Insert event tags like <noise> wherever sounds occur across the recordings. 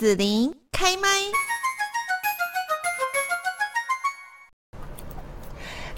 子琳开麦。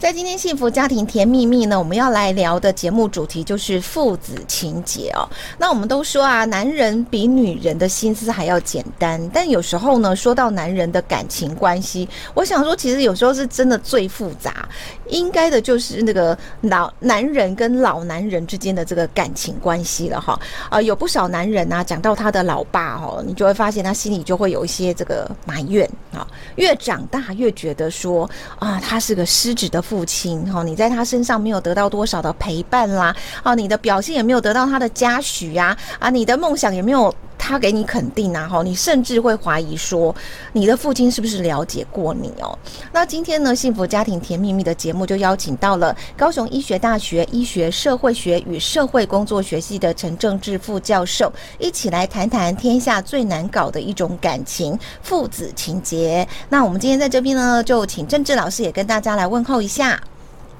在今天幸福家庭甜蜜蜜呢，我们要来聊的节目主题就是父子情结哦。那我们都说啊，男人比女人的心思还要简单，但有时候呢，说到男人的感情关系，我想说，其实有时候是真的最复杂。应该的就是那个老男人跟老男人之间的这个感情关系了哈。啊，有不少男人啊，讲到他的老爸哦，你就会发现他心里就会有一些这个埋怨啊。越长大越觉得说啊，他是个失职的。父亲哈，你在他身上没有得到多少的陪伴啦，啊，你的表现也没有得到他的嘉许呀，啊，你的梦想也没有他给你肯定啊，哈，你甚至会怀疑说，你的父亲是不是了解过你哦？那今天呢，幸福家庭甜蜜蜜的节目就邀请到了高雄医学大学医学社会学与社会工作学系的陈政志副教授，一起来谈谈天下最难搞的一种感情——父子情结。那我们今天在这边呢，就请政志老师也跟大家来问候一下。哎、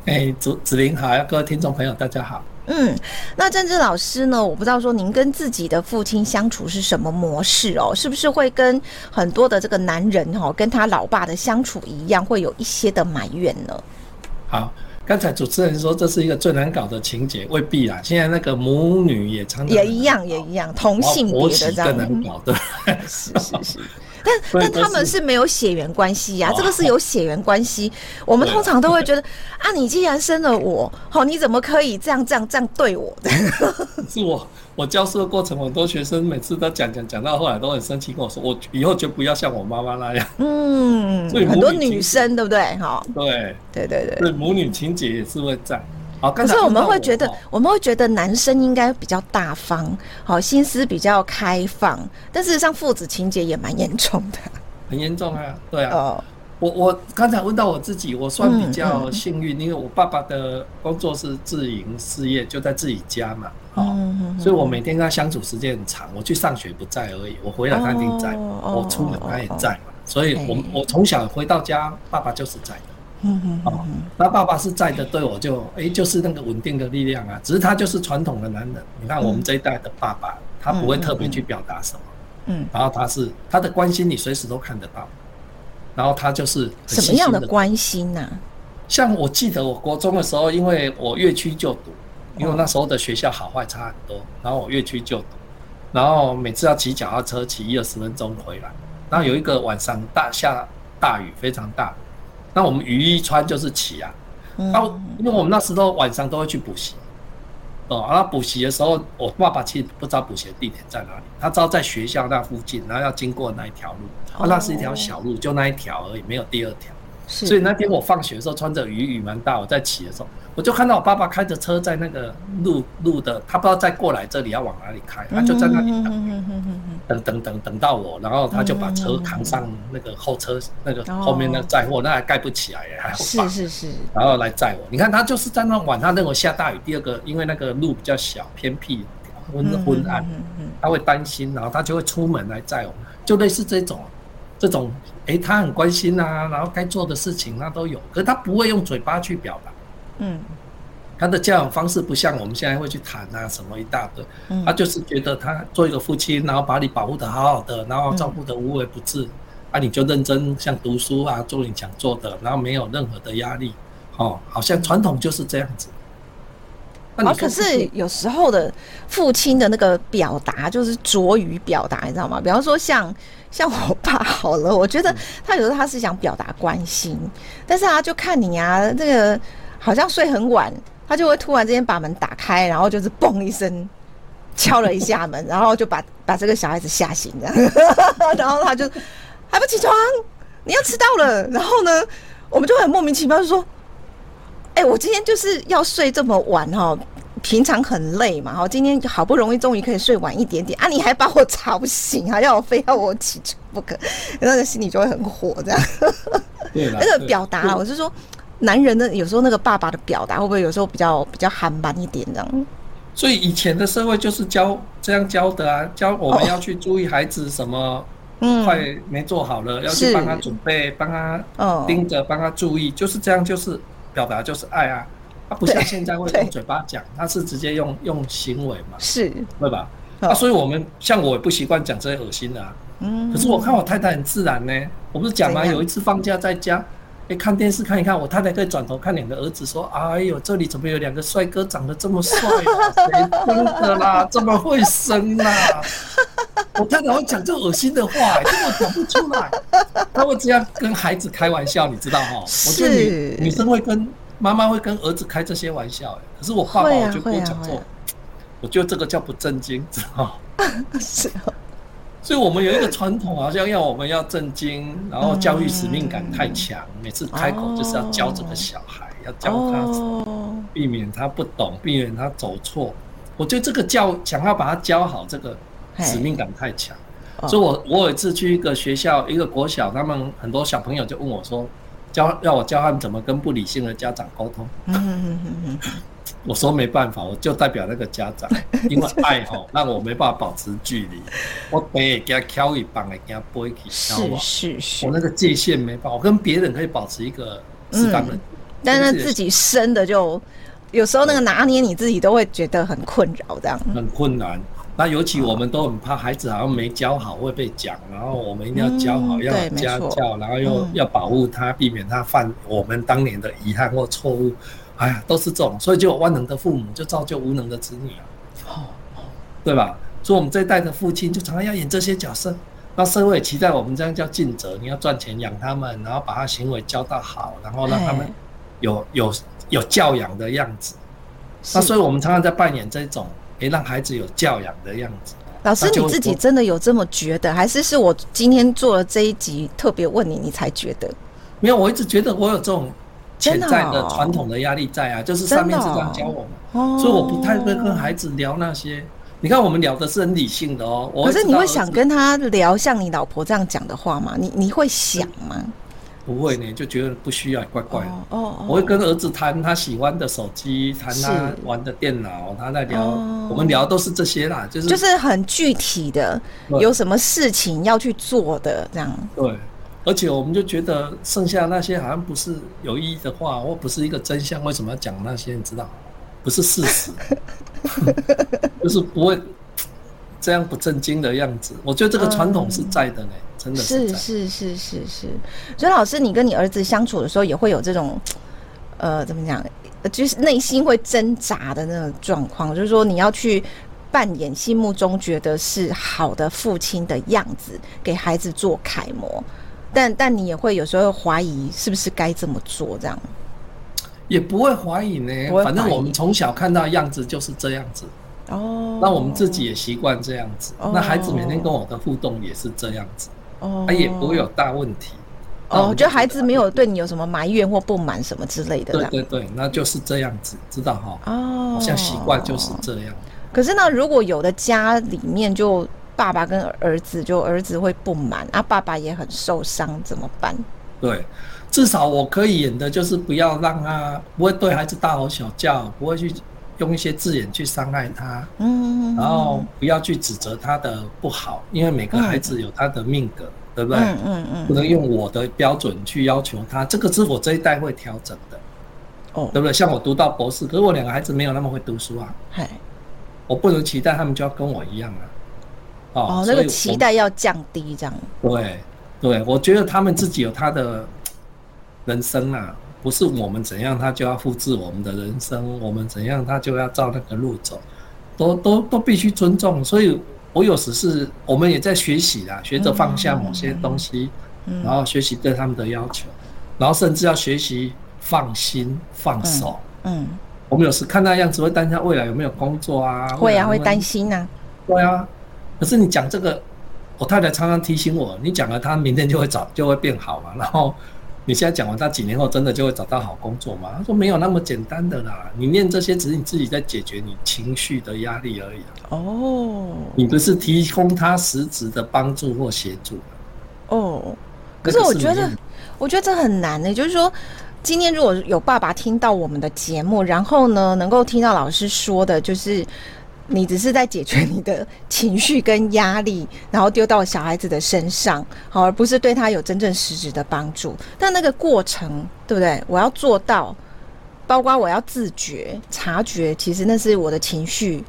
欸，子子林好，各位听众朋友，大家好。嗯，那政治老师呢？我不知道说您跟自己的父亲相处是什么模式哦？是不是会跟很多的这个男人哈、哦，跟他老爸的相处一样，会有一些的埋怨呢？好，刚才主持人说这是一个最难搞的情节，未必啦。现在那个母女也常常也一样，也一样，同性别的这样更难搞，对，是 <laughs> 是是。但但他们是没有血缘关系呀、啊，这个是有血缘关系。我们通常都会觉得啊，你既然生了我，好，你怎么可以这样这样这样对我的？<laughs> 是我我教书的过程，很多学生每次都讲讲讲到后来都很生气，跟我说，我以后就不要像我妈妈那样。嗯，所以很多女生对不对？哈，对对对对，所以母女情结也是会在。好，可是我们会觉得，我们会觉得男生应该比较大方，好，心思比较开放，但事实上父子情节也蛮严重的，很严重啊，对啊。哦、我我刚才问到我自己，我算比较幸运，嗯。嗯、因为我爸爸的工作是自营事业，就在自己家嘛，哦、嗯嗯，所以我每天跟他相处时间很长。我去上学不在而已，我回来他一定在，哦、我出门他也在所以我我从小回到家，爸爸就是在的。嗯嗯哦，那爸爸是在的，对我就哎、欸，就是那个稳定的力量啊。只是他就是传统的男人，你看我们这一代的爸爸，他不会特别去表达什么，嗯，然后他是他的关心你随时都看得到，然后他就是什么样的关心呢？像我记得我国中的时候，因为我越区就读，因为那时候的学校好坏差很多，然后我越区就读，然后每次要骑脚踏车骑一二十分钟回来，然后有一个晚上大下大雨，非常大。那我们雨衣穿就是起啊，那因为我们那时候晚上都会去补习，哦，然后补习的时候，我爸爸其实不知道补习的地点在哪里，他知道在学校那附近，然后要经过那一条路，那是一条小路，就那一条而已，没有第二条。所以那天我放学的时候穿着雨，雨蛮大，我在骑的时候，我就看到我爸爸开着车在那个路路的，他不知道再过来这里要往哪里开，他就在那里等，等等等等到我，然后他就把车扛上那个后车那个后面那个载货，那还盖不起来耶，还好吧？是是是。然后来载我，你看他就是在那晚上认为下大雨，第二个因为那个路比较小偏僻昏昏暗，他会担心，然后他就会出门来载我，就类似这种。这种，哎、欸，他很关心啊，然后该做的事情他都有，可是他不会用嘴巴去表达。嗯，他的教养方式不像我们现在会去谈啊什么一大堆，嗯、他就是觉得他做一个父亲，然后把你保护的好好的，然后照顾得无微不至，嗯、啊，你就认真像读书啊，做你想做的，然后没有任何的压力，哦，好像传统就是这样子。那、啊、可是有时候的父亲的那个表达就是拙于表达，你知道吗？比方说像。像我爸好了，我觉得他有时候他是想表达关心，但是他就看你啊，这个好像睡很晚，他就会突然之间把门打开，然后就是嘣一声敲了一下门，<laughs> 然后就把把这个小孩子吓醒这样，<laughs> 然后他就还不起床，你要迟到了，然后呢，我们就很莫名其妙就说，哎，我今天就是要睡这么晚哈。平常很累嘛，哈，今天好不容易终于可以睡晚一点点啊，你还把我吵醒，还要我非要我起床不可，那个心里就会很火，这样。那个表达，我是说，男人的有时候那个爸爸的表达，会不会有时候比较比较憨慢一点这样？所以以前的社会就是教这样教的啊，教我们要去注意孩子什么，嗯，快没做好了，要去帮他准备，帮他盯着，帮他注意，就是这样，就是表达就是爱啊。他不像现在会用嘴巴讲，他是直接用用行为嘛，是，对吧？啊，所以我们像我也不习惯讲这些恶心的啊。嗯。可是我看我太太很自然呢。我不是讲吗？有一次放假在家，哎，看电视看一看，我太太可以转头看两个儿子说：“哎呦，这里怎么有两个帅哥，长得这么帅啊？谁生的啦？这么会生啦？” <laughs> <laughs> 我太太会讲这恶心的话，根本讲不出来。他会这样跟孩子开玩笑，你知道哈？我觉得女女生会跟妈妈会跟儿子开这些玩笑，可是我爸爸我就不会讲做。我觉得这个叫不正经，<laughs> 知道吗？<laughs> 是哦。所以我们有一个传统，好像要我们要正经，然后教育使命感太强，每次开口就是要教这个小孩，要教他，避免他不懂，避免他走错。我觉得这个教想要把他教好，这个使命感太强。所以我我有一次去一个学校，一个国小，他们很多小朋友就问我说，教要我教他们怎么跟不理性的家长沟通。我说没办法，我就代表那个家长，<laughs> 因为爱吼让我没办法保持距离。我背给他挑一棒，给他背起，知道吗？是是是。我那个界限没办法，我跟别人可以保持一个适当的，但是自己生的就有时候那个拿捏你自己都会觉得很困扰，这样很困难。那尤其我们都很怕孩子好像没教好会被讲，然后我们一定要教好，要家教，然后又要保护他，避免他犯我们当年的遗憾或错误。哎呀，都是这种，所以就有万能的父母，就造就无能的子女啊，哦，对吧？所以，我们这一代的父亲就常常要演这些角色，那社会也期待我们这样叫尽责，你要赚钱养他们，然后把他行为教到好，然后让他们有有有教养的样子。那所以我们常常在扮演这种，诶，让孩子有教养的样子。老师，你自己真的有这么觉得，还是是我今天做了这一集特别问你，你才觉得？没有，我一直觉得我有这种。潜在的传统的压力在啊，就是上面是这样教我们，所以我不太会跟孩子聊那些。你看，我们聊的是很理性的哦。可是你会想跟他聊像你老婆这样讲的话吗？你你会想吗？不会呢，就觉得不需要，怪怪的。哦，我会跟儿子谈他喜欢的手机，谈他玩的电脑，他在聊，我们聊都是这些啦，就是就是很具体的，有什么事情要去做的这样。对。而且我们就觉得剩下那些好像不是有意义的话，或不是一个真相，为什么要讲那些？你知道，不是事实，<laughs> 就是不会这样不正经的样子。我觉得这个传统是在的呢，嗯、真的是是是是是是。所以老师，你跟你儿子相处的时候，也会有这种呃，怎么讲，就是内心会挣扎的那种状况，就是说你要去扮演心目中觉得是好的父亲的样子，给孩子做楷模。但但你也会有时候怀疑是不是该这么做，这样也不会怀疑呢。反正我们从小看到样子就是这样子哦，那我们自己也习惯这样子。那孩子每天跟我的互动也是这样子哦，他也不会有大问题哦。我觉得孩子没有对你有什么埋怨或不满什么之类的。对对对，那就是这样子，知道哈？哦，好像习惯就是这样。可是呢，如果有的家里面就。爸爸跟儿子，就儿子会不满啊，爸爸也很受伤，怎么办？对，至少我可以演的就是不要让他不会对孩子大吼小叫，不会去用一些字眼去伤害他，嗯，然后不要去指责他的不好，因为每个孩子有他的命格，嗯、对不对？嗯嗯嗯，不能用我的标准去要求他，这个是我这一代会调整的，哦，对不对？像我读到博士，可是我两个孩子没有那么会读书啊，嘿，我不能期待他们就要跟我一样啊。哦，那个期待要降低，这样。对，对，我觉得他们自己有他的人生啊，不是我们怎样，他就要复制我们的人生；我们怎样，他就要照那个路走，都都都必须尊重。所以，我有时是我们也在学习啦，学着放下某些东西，然后学习对他们的要求，然后甚至要学习放心放手。嗯，我们有时看那样子会担心他未来有没有工作啊？会啊，会担心呐。对啊。可是你讲这个，我太太常常提醒我，你讲了他明天就会找就会变好嘛。然后你现在讲完，他几年后真的就会找到好工作吗？他说没有那么简单的啦。你念这些只是你自己在解决你情绪的压力而已。哦，你不是提供他实质的帮助或协助。哦，可是我觉得，我觉得这很难呢、欸。就是说，今天如果有爸爸听到我们的节目，然后呢，能够听到老师说的，就是。你只是在解决你的情绪跟压力，然后丢到小孩子的身上，好，而不是对他有真正实质的帮助。但那个过程，对不对？我要做到，包括我要自觉、察觉，其实那是我的情绪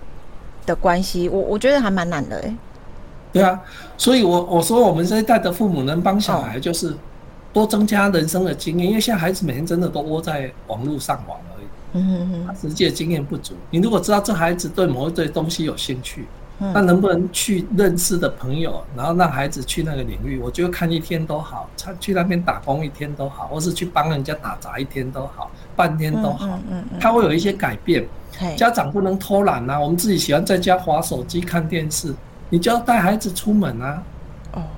的关系，我我觉得还蛮难的哎。对啊，所以我我说我们这一代的父母能帮小孩，就是多增加人生的经验，因为现在孩子每天真的都窝在网络上网嗯嗯嗯，实际的经验不足。你如果知道这孩子对某一对东西有兴趣，那能不能去认识的朋友，然后让孩子去那个领域？我觉得看一天都好，他去那边打工一天都好，或是去帮人家打杂一天都好，半天都好，嗯嗯，他会有一些改变。家长不能偷懒啊！我们自己喜欢在家划手机看电视，你就要带孩子出门啊，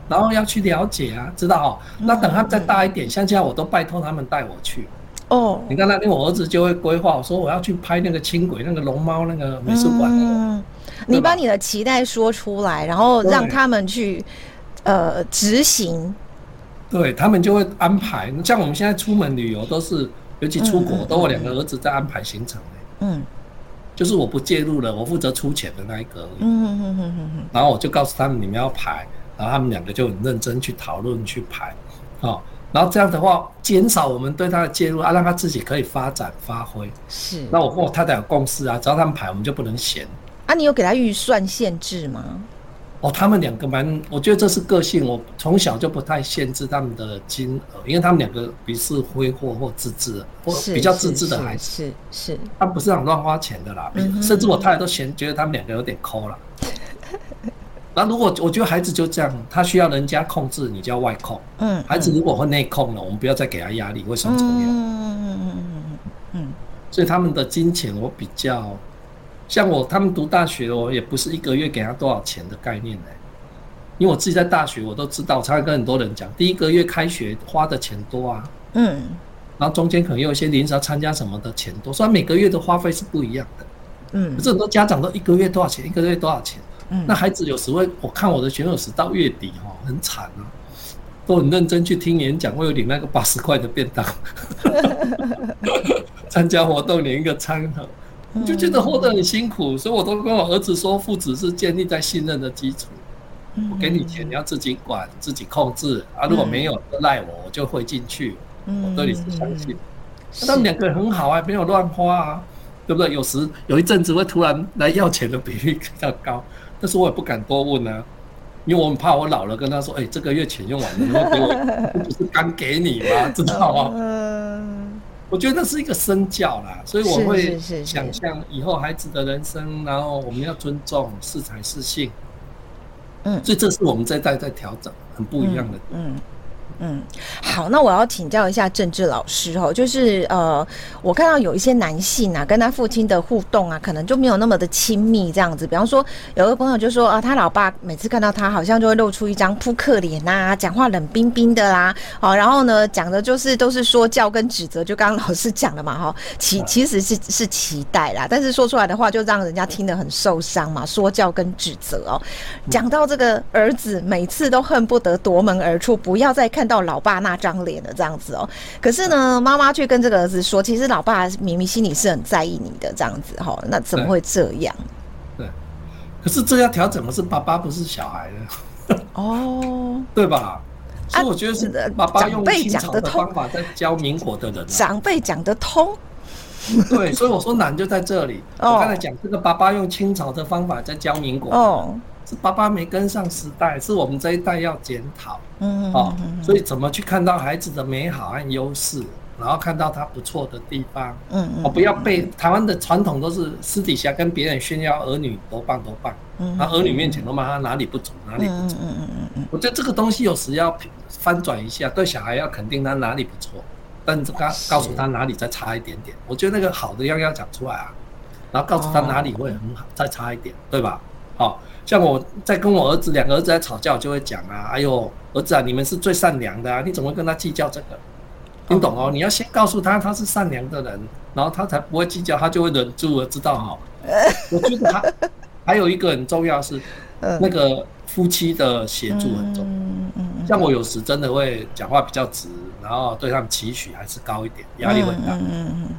然后要去了解啊，知道哦？那等他再大一点，像这样我都拜托他们带我去。哦，你看那天我儿子就会规划，我说我要去拍那个轻轨、那个龙猫那个美术馆。嗯，你把你的期待说出来，然后让他们去呃执行。对，他们就会安排。像我们现在出门旅游都是，尤其出国，都我两个儿子在安排行程。嗯。就是我不介入了，我负责出钱的那一个。嗯嗯嗯嗯嗯。然后我就告诉他们你们要排，然后他们两个就很认真去讨论去排，好，然后这样的话减少我们对他的介入啊，让他自己可以发展发挥。是。那我跟我太太有共识啊，只要他们排，我们就不能闲。啊，你有给他预算限制吗？哦，他们两个蛮，我觉得这是个性。我从小就不太限制他们的金额，因为他们两个比较是挥霍或自制，或比较自制的孩子。是是，是，他不是想乱花钱的啦。嗯、甚至我太太都嫌觉得他们两个有点抠了。那如果我觉得孩子就这样，他需要人家控制，你就要外控。嗯，孩子如果会内控了，我们不要再给他压力，会双重压力。嗯嗯嗯嗯嗯嗯。所以他们的金钱我比较。像我，他们读大学，我也不是一个月给他多少钱的概念呢、欸。因为我自己在大学，我都知道，我常常跟很多人讲，第一个月开学花的钱多啊，嗯，然后中间可能有一些临时要参加什么的钱多，虽然每个月的花费是不一样的，嗯，可是很多家长都一个月多少钱，一个月多少钱，嗯，那孩子有时会，我看我的学生时到月底哈，很惨啊，都很认真去听演讲，会有领那个八十块的便当，<laughs> 参加活动领一个餐盒。就觉得活得很辛苦，所以我都跟我儿子说，父子是建立在信任的基础。我给你钱，你要自己管、自己控制啊。如果没有，就赖我，我就会进去。我对你是相信。他们两个人很好啊，没有乱花啊，对不对？有时有一阵子会突然来要钱的比例比较高，但是我也不敢多问啊，因为我很怕我老了跟他说：“哎，这个月钱用完了，你会给我，<laughs> 不是刚给你吗？”知道吗？我觉得那是一个身教啦，所以我会想象以后孩子的人生，然后我们要尊重适才适性，嗯，所以这是我们这一代在调整，很不一样的，嗯。嗯嗯，好，那我要请教一下政治老师哦，就是呃，我看到有一些男性啊，跟他父亲的互动啊，可能就没有那么的亲密这样子。比方说，有个朋友就说啊，他老爸每次看到他，好像就会露出一张扑克脸呐，讲话冷冰冰的啦，好，然后呢，讲的就是都是说教跟指责，就刚刚老师讲的嘛，哈，其其实是是期待啦，但是说出来的话就让人家听得很受伤嘛，说教跟指责哦，讲到这个儿子，每次都恨不得夺门而出，不要再看。到老爸那张脸的这样子哦，可是呢，妈妈却跟这个儿子说，其实老爸明明心里是很在意你的这样子哈，那怎么会这样？对，可是这要调整的是爸爸，不是小孩的哦，<laughs> 对吧？所以我觉得是爸爸用清朝的方法在教民国的人，长辈讲得通。对，所以我说难就在这里。我刚才讲这个爸爸用清朝的方法在教民国哦。是爸爸没跟上时代，是我们这一代要检讨。嗯，哦，所以怎么去看到孩子的美好和优势，然后看到他不错的地方。嗯嗯，哦，不要被台湾的传统都是私底下跟别人炫耀儿女多棒多棒，嗯，那儿女面前都骂他哪里不足，哪里不足。嗯嗯嗯嗯，我觉得这个东西有时要翻转一下，对小孩要肯定他哪里不错，但是告告诉他哪里再差一点点。我觉得那个好的要要讲出来啊，然后告诉他哪里会很好，再差一点，对吧？好。像我在跟我儿子两个儿子在吵架，我就会讲啊，哎呦，儿子啊，你们是最善良的啊，你怎么跟他计较这个？你懂哦？你要先告诉他他是善良的人，然后他才不会计较，他就会忍住了，知道哈？我觉得他 <laughs> 还有一个很重要是，那个夫妻的协助很重要。像我有时真的会讲话比较直，然后对他们期许还是高一点，压力很大。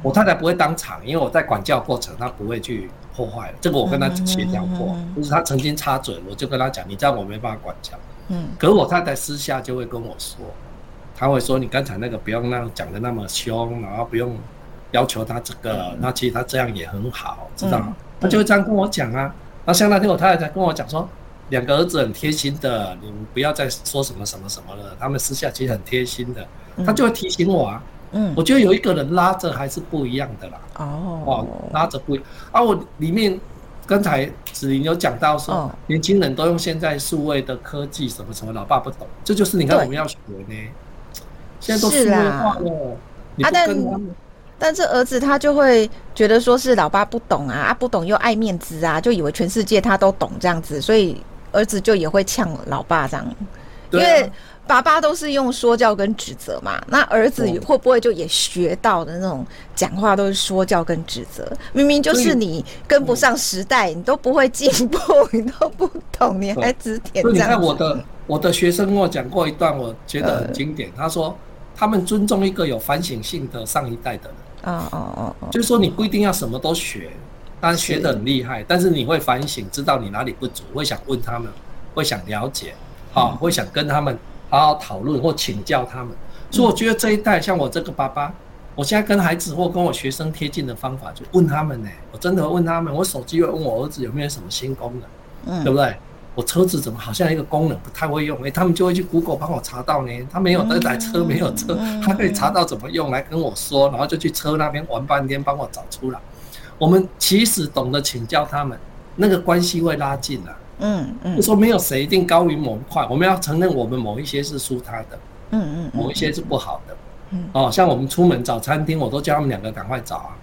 我太太不会当场，因为我在管教过程，她不会去。破坏了这个，我跟她协调过，就是她曾经插嘴，我就跟她讲，你这样我没办法管教。嗯，可是我太太私下就会跟我说，她会说，你刚才那个不用那样讲的那么凶，然后不用要求他这个，那其实他这样也很好，知道吗？他就会这样跟我讲啊。那像那天我太太跟我讲说，两个儿子很贴心的，你们不要再说什么什么什么了，他们私下其实很贴心的，他就会提醒我啊。嗯，我觉得有一个人拉着还是不一样的啦。哦，哦，拉着不一样啊。我里面刚才子琳有讲到说，哦、年轻人都用现在数位的科技什么什么，老爸不懂，这就是你看我们要学呢。现在都数位化了，你不跟他们、啊、但但这儿子他就会觉得说是老爸不懂啊，啊不懂又爱面子啊，就以为全世界他都懂这样子，所以儿子就也会呛老爸这样，因为。爸爸都是用说教跟指责嘛，那儿子会不会就也学到的那种讲话都是说教跟指责？明明就是你跟不上时代，你都不会进步，<laughs> 你都不懂，你还指点。所以你看我的我的学生跟我讲过一段，我觉得很经典。他说他们尊重一个有反省性的上一代的人。哦哦哦，就是说你不一定要什么都学，但学得很厉害，但是你会反省，知道你哪里不足，会想问他们，会想了解，好，会想跟他们。好好讨论或请教他们，所以我觉得这一代像我这个爸爸，我现在跟孩子或跟我学生贴近的方法，就问他们呢。我真的会问他们，我手机会问我儿子有没有什么新功能，对不对？我车子怎么好像一个功能不太会用，哎，他们就会去 Google 帮我查到呢。他没有那台车没有车，<laughs> 他可以查到怎么用来跟我说，然后就去车那边玩半天帮我找出来。我们其实懂得请教他们，那个关系会拉近了。嗯嗯，就说没有谁一定高于某一块，我们要承认我们某一些是输他的，嗯嗯，某一些是不好的，嗯哦，像我们出门找餐厅，我都叫他们两个赶快找啊。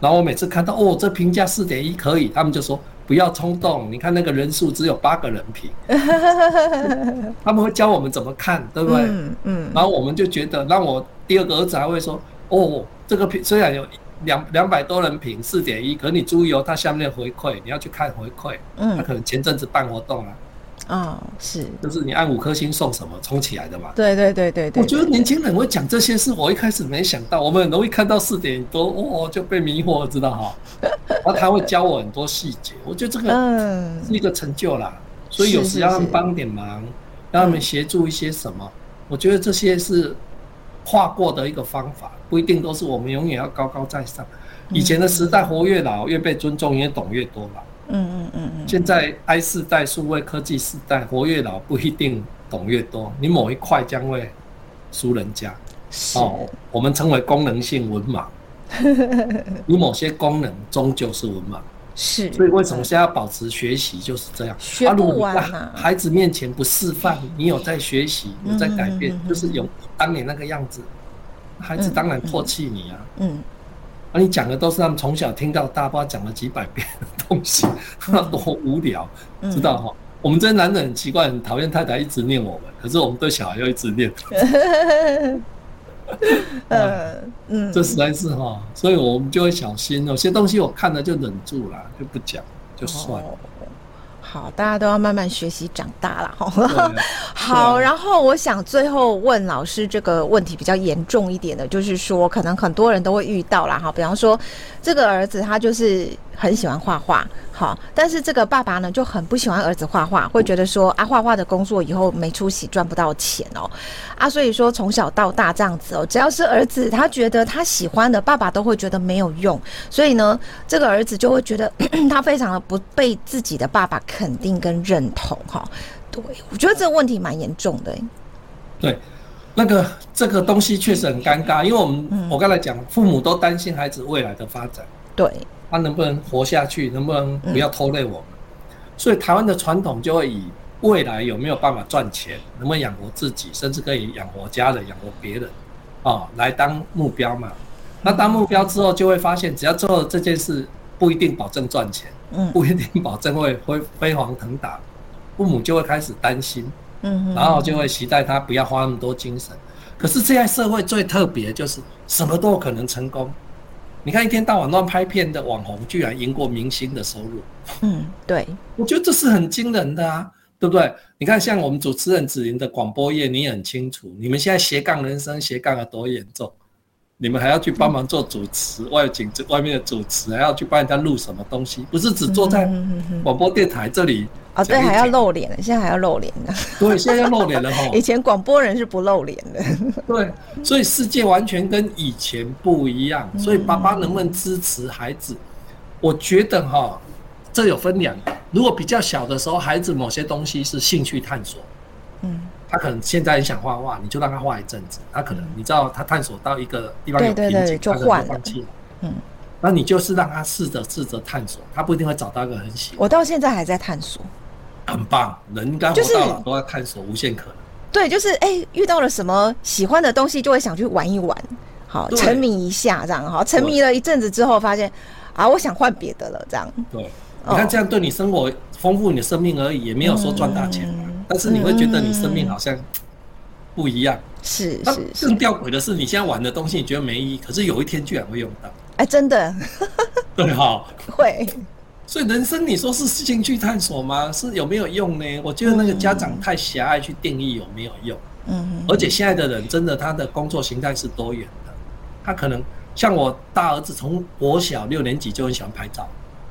然后我每次看到哦，这评价四点一可以，他们就说不要冲动，你看那个人数只有八个人评，<laughs> 他们会教我们怎么看，对不对？嗯嗯。然后我们就觉得，让我第二个儿子还会说，哦，这个评虽然有。两两百多人评四点一，可你注意哦，他下面的回馈你要去看回馈，嗯，他可能前阵子办活动啊，哦，是，就是你按五颗星送什么冲起来的嘛，对对对对对，我觉得年轻人会讲这些事，我一开始没想到，我们很容易看到四点多，哦，就被迷惑，知道哈，<laughs> 然后他会教我很多细节，我觉得这个是一个成就啦，所以有时要他们帮点忙，让他们协助一些什么，我觉得这些是跨过的一个方法。不一定都是我们永远要高高在上。以前的时代，活越老越被尊重，也懂越多了。嗯嗯嗯嗯。现在 I 世代数位科技时代，活越老不一定懂越多，你某一块将会输人家。哦，我们称为功能性文盲。<laughs> 你某些功能终究是文盲。是。所以为什么现在要保持学习就是这样？学不完啊！孩子面前不示范，你有在学习，有在改变，就是有当年那个样子。孩子当然唾弃你啊！嗯，而、啊、你讲的都是他们从小听到大，不知道讲了几百遍的东西，那 <laughs> 多无聊，嗯、知道哈？我们这些男人很奇怪，很讨厌太太一直念我们，可是我们对小孩又一直念。<laughs> 嗯 <laughs> <laughs> 嗯，这实在是哈，所以我们就会小心。有些东西我看了就忍住了，就不讲，就算了。哦好，大家都要慢慢学习长大了。<laughs> 好，然后我想最后问老师这个问题比较严重一点的，就是说可能很多人都会遇到啦。哈，比方说这个儿子他就是很喜欢画画。好，但是这个爸爸呢就很不喜欢儿子画画，会觉得说啊，画画的工作以后没出息，赚不到钱哦，啊，所以说从小到大这样子哦，只要是儿子他觉得他喜欢的，爸爸都会觉得没有用，所以呢，这个儿子就会觉得 <clears throat> 他非常的不被自己的爸爸肯定跟认同哈。对，我觉得这个问题蛮严重的。对，那个这个东西确实很尴尬，因为我们、嗯、我刚才讲，父母都担心孩子未来的发展。对。他能不能活下去？能不能不要拖累我们？所以台湾的传统就会以未来有没有办法赚钱，能不能养活自己，甚至可以养活家人、养活别人，哦，来当目标嘛。那当目标之后，就会发现，只要做了这件事，不一定保证赚钱，嗯不一定保证会会飞黄腾达，父母就会开始担心，嗯然后就会期待他不要花那么多精神。可是现在社会最特别就是什么都有可能成功。你看，一天到晚乱拍片的网红，居然赢过明星的收入。嗯，对，我觉得这是很惊人的啊，对不对？你看，像我们主持人子林的广播业，你也很清楚，你们现在斜杠人生斜杠有多严重。你们还要去帮忙做主持，外景这外面的主持还要去帮人家录什么东西，不是只坐在广播电台这里啊？对，还要露脸，现在还要露脸呢。对，现在要露脸了 <laughs> 哈。以前广播人是不露脸的。对，所以世界完全跟以前不一样。所以爸爸能不能支持孩子？我觉得哈，这有分两个。如果比较小的时候，孩子某些东西是兴趣探索，嗯，他可能现在很想画画，你就让他画一阵子。他可能你知道，他探索到一个地方有瓶颈，就换了，嗯，那你就是让他试着试着探索，他不一定会找到一个很喜欢。我到现在还在探索，很棒，人应该活到老都在探索，无限可能。对，就是哎、欸，遇到了什么喜欢的东西，就会想去玩一玩，好沉迷一下这样，好沉迷了一阵子之后，发现啊，我想换别的了，这样。对，你看这样对你生活丰富你的生命而已，也没有说赚大钱，嗯、但是你会觉得你生命好像不一样。是是。更吊诡的是，你现在玩的东西你觉得没意义，可是有一天居然会用到。哎、欸，真的。<laughs> 对哈。会。所以人生，你说是兴趣探索吗？是有没有用呢？我觉得那个家长太狭隘去定义有没有用。嗯，而且现在的人真的，他的工作形态是多元的。他可能像我大儿子，从国小六年级就很喜欢拍照，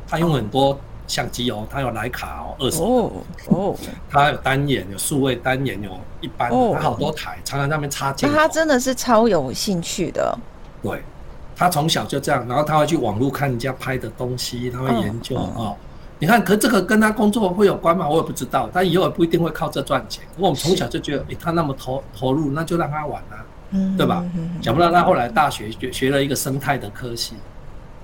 他用很多相机哦，他有徠卡哦，二手哦哦，他有单眼，有数位单眼，有一般的，他好多台，常常在那边插镜。那他真的是超有兴趣的。对。他从小就这样，然后他会去网络看人家拍的东西，他会研究啊、嗯嗯哦。你看，可这个跟他工作会有关吗？我也不知道。他以后也不一定会靠这赚钱。我们从小就觉得，诶、欸，他那么投投入，那就让他玩啊，嗯、对吧？想不到他后来大学学学了一个生态的科系，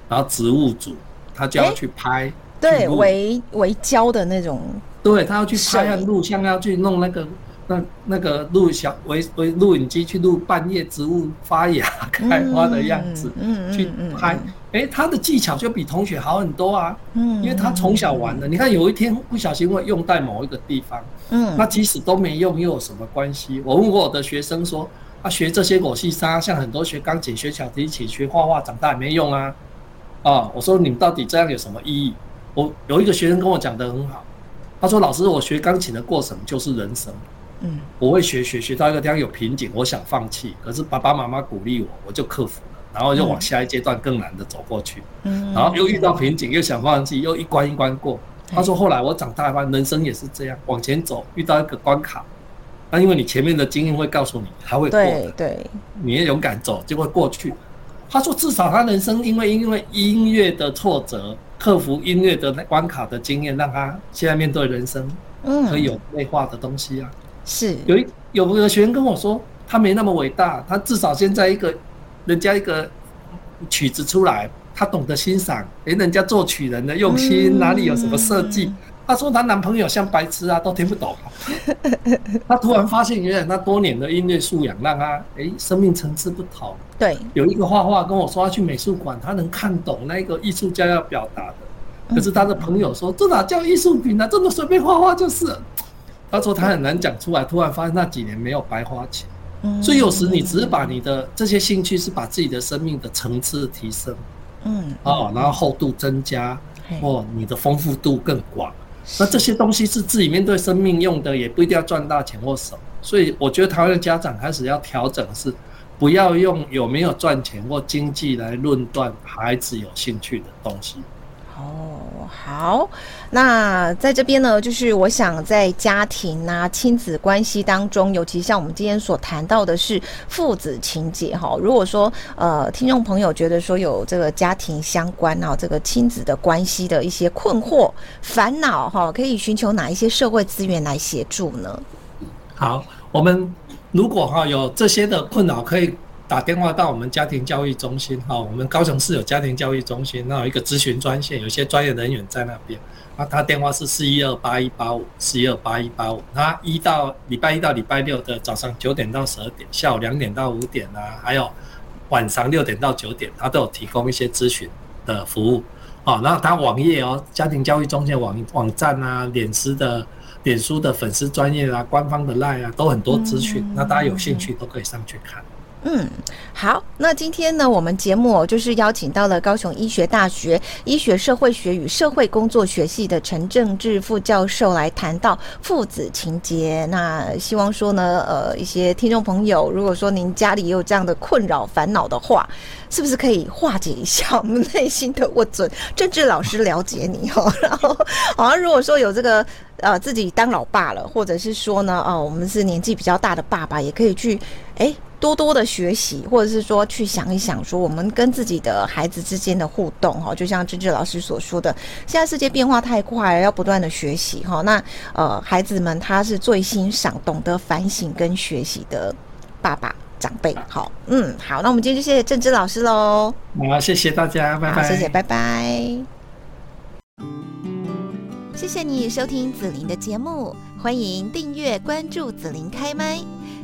然后植物组，他就要去拍，欸、对，围围胶的那种，对他要去拍录像，要去弄那个。那那个录小为为录影机去录半夜植物发芽 <laughs> 开花的样子，去拍，哎，他的技巧就比同学好很多啊，嗯，因为他从小玩的，你看有一天不小心会用在某一个地方，嗯，那即使都没用又有什么关系？我问过我的学生说，他学这些我细沙，像很多学钢琴、学小提琴、学画画，长大也没用啊，啊，我说你们到底这样有什么意义？我有一个学生跟我讲的很好，他说老师，我学钢琴的过程就是人生。嗯，我会学学学到一个地方有瓶颈，我想放弃，可是爸爸妈妈鼓励我，我就克服了，然后又往下一阶段更难的走过去。嗯，然后又遇到瓶颈，又想放弃，又一关一关过。他说后来我长大发人生也是这样，往前走遇到一个关卡，那因为你前面的经验会告诉你还会过的，对对，你也勇敢走就会过去。他说至少他人生因为因为音乐的挫折，克服音乐的关卡的经验，让他现在面对人生，嗯，可以有内化的东西啊。是有一有个学员跟我说，他没那么伟大，他至少现在一个人家一个曲子出来，他懂得欣赏，诶，人家作曲人的用心哪里有什么设计？他说他男朋友像白痴啊，都听不懂。他突然发现，原来他多年的音乐素养让他诶生命层次不同。对，有一个画画跟我说，他去美术馆，他能看懂那个艺术家要表达的，可是他的朋友说，这哪叫艺术品呢？这么随便画画就是。他说他很难讲出来，突然发现那几年没有白花钱，所以有时你只是把你的这些兴趣是把自己的生命的层次提升，嗯，哦，然后厚度增加，或你的丰富度更广，那这些东西是自己面对生命用的，也不一定要赚大钱或什么。所以我觉得台湾的家长开始要调整是，不要用有没有赚钱或经济来论断孩子有兴趣的东西。哦，好，那在这边呢，就是我想在家庭啊、亲子关系当中，尤其像我们今天所谈到的是父子情结哈。如果说呃，听众朋友觉得说有这个家庭相关啊，这个亲子的关系的一些困惑、烦恼哈，可以寻求哪一些社会资源来协助呢？好，我们如果哈有这些的困扰，可以。打电话到我们家庭教育中心哈，我们高雄市有家庭教育中心，那有一个咨询专线，有些专业人员在那边。那他电话是四一二八一八五，四一二八一八五。他一到礼拜一到礼拜六的早上九点到十二点，下午两点到五点啊，还有晚上六点到九点，他都有提供一些咨询的服务。哦，然后他网页哦，家庭教育中心网网站啊，脸书的脸书的粉丝专业啊，官方的 LINE 啊，都很多资讯。那大家有兴趣都可以上去看。嗯，好，那今天呢，我们节目就是邀请到了高雄医学大学医学社会学与社会工作学系的陈政志副教授来谈到父子情结。那希望说呢，呃，一些听众朋友，如果说您家里也有这样的困扰烦恼的话，是不是可以化解一下我们内心的不准？政志老师了解你哦。然后，好像如果说有这个呃自己当老爸了，或者是说呢，哦、我们是年纪比较大的爸爸，也可以去哎。<laughs> 多多的学习，或者是说去想一想，说我们跟自己的孩子之间的互动哈，就像芝芝老师所说的，现在世界变化太快了，要不断的学习哈。那呃，孩子们他是最欣赏、懂得反省跟学习的爸爸长辈。好，嗯，好，那我们今天就谢谢正芝老师喽。好，谢谢大家，拜拜。谢谢，拜拜。谢谢你收听子琳的节目，欢迎订阅关注子琳开麦。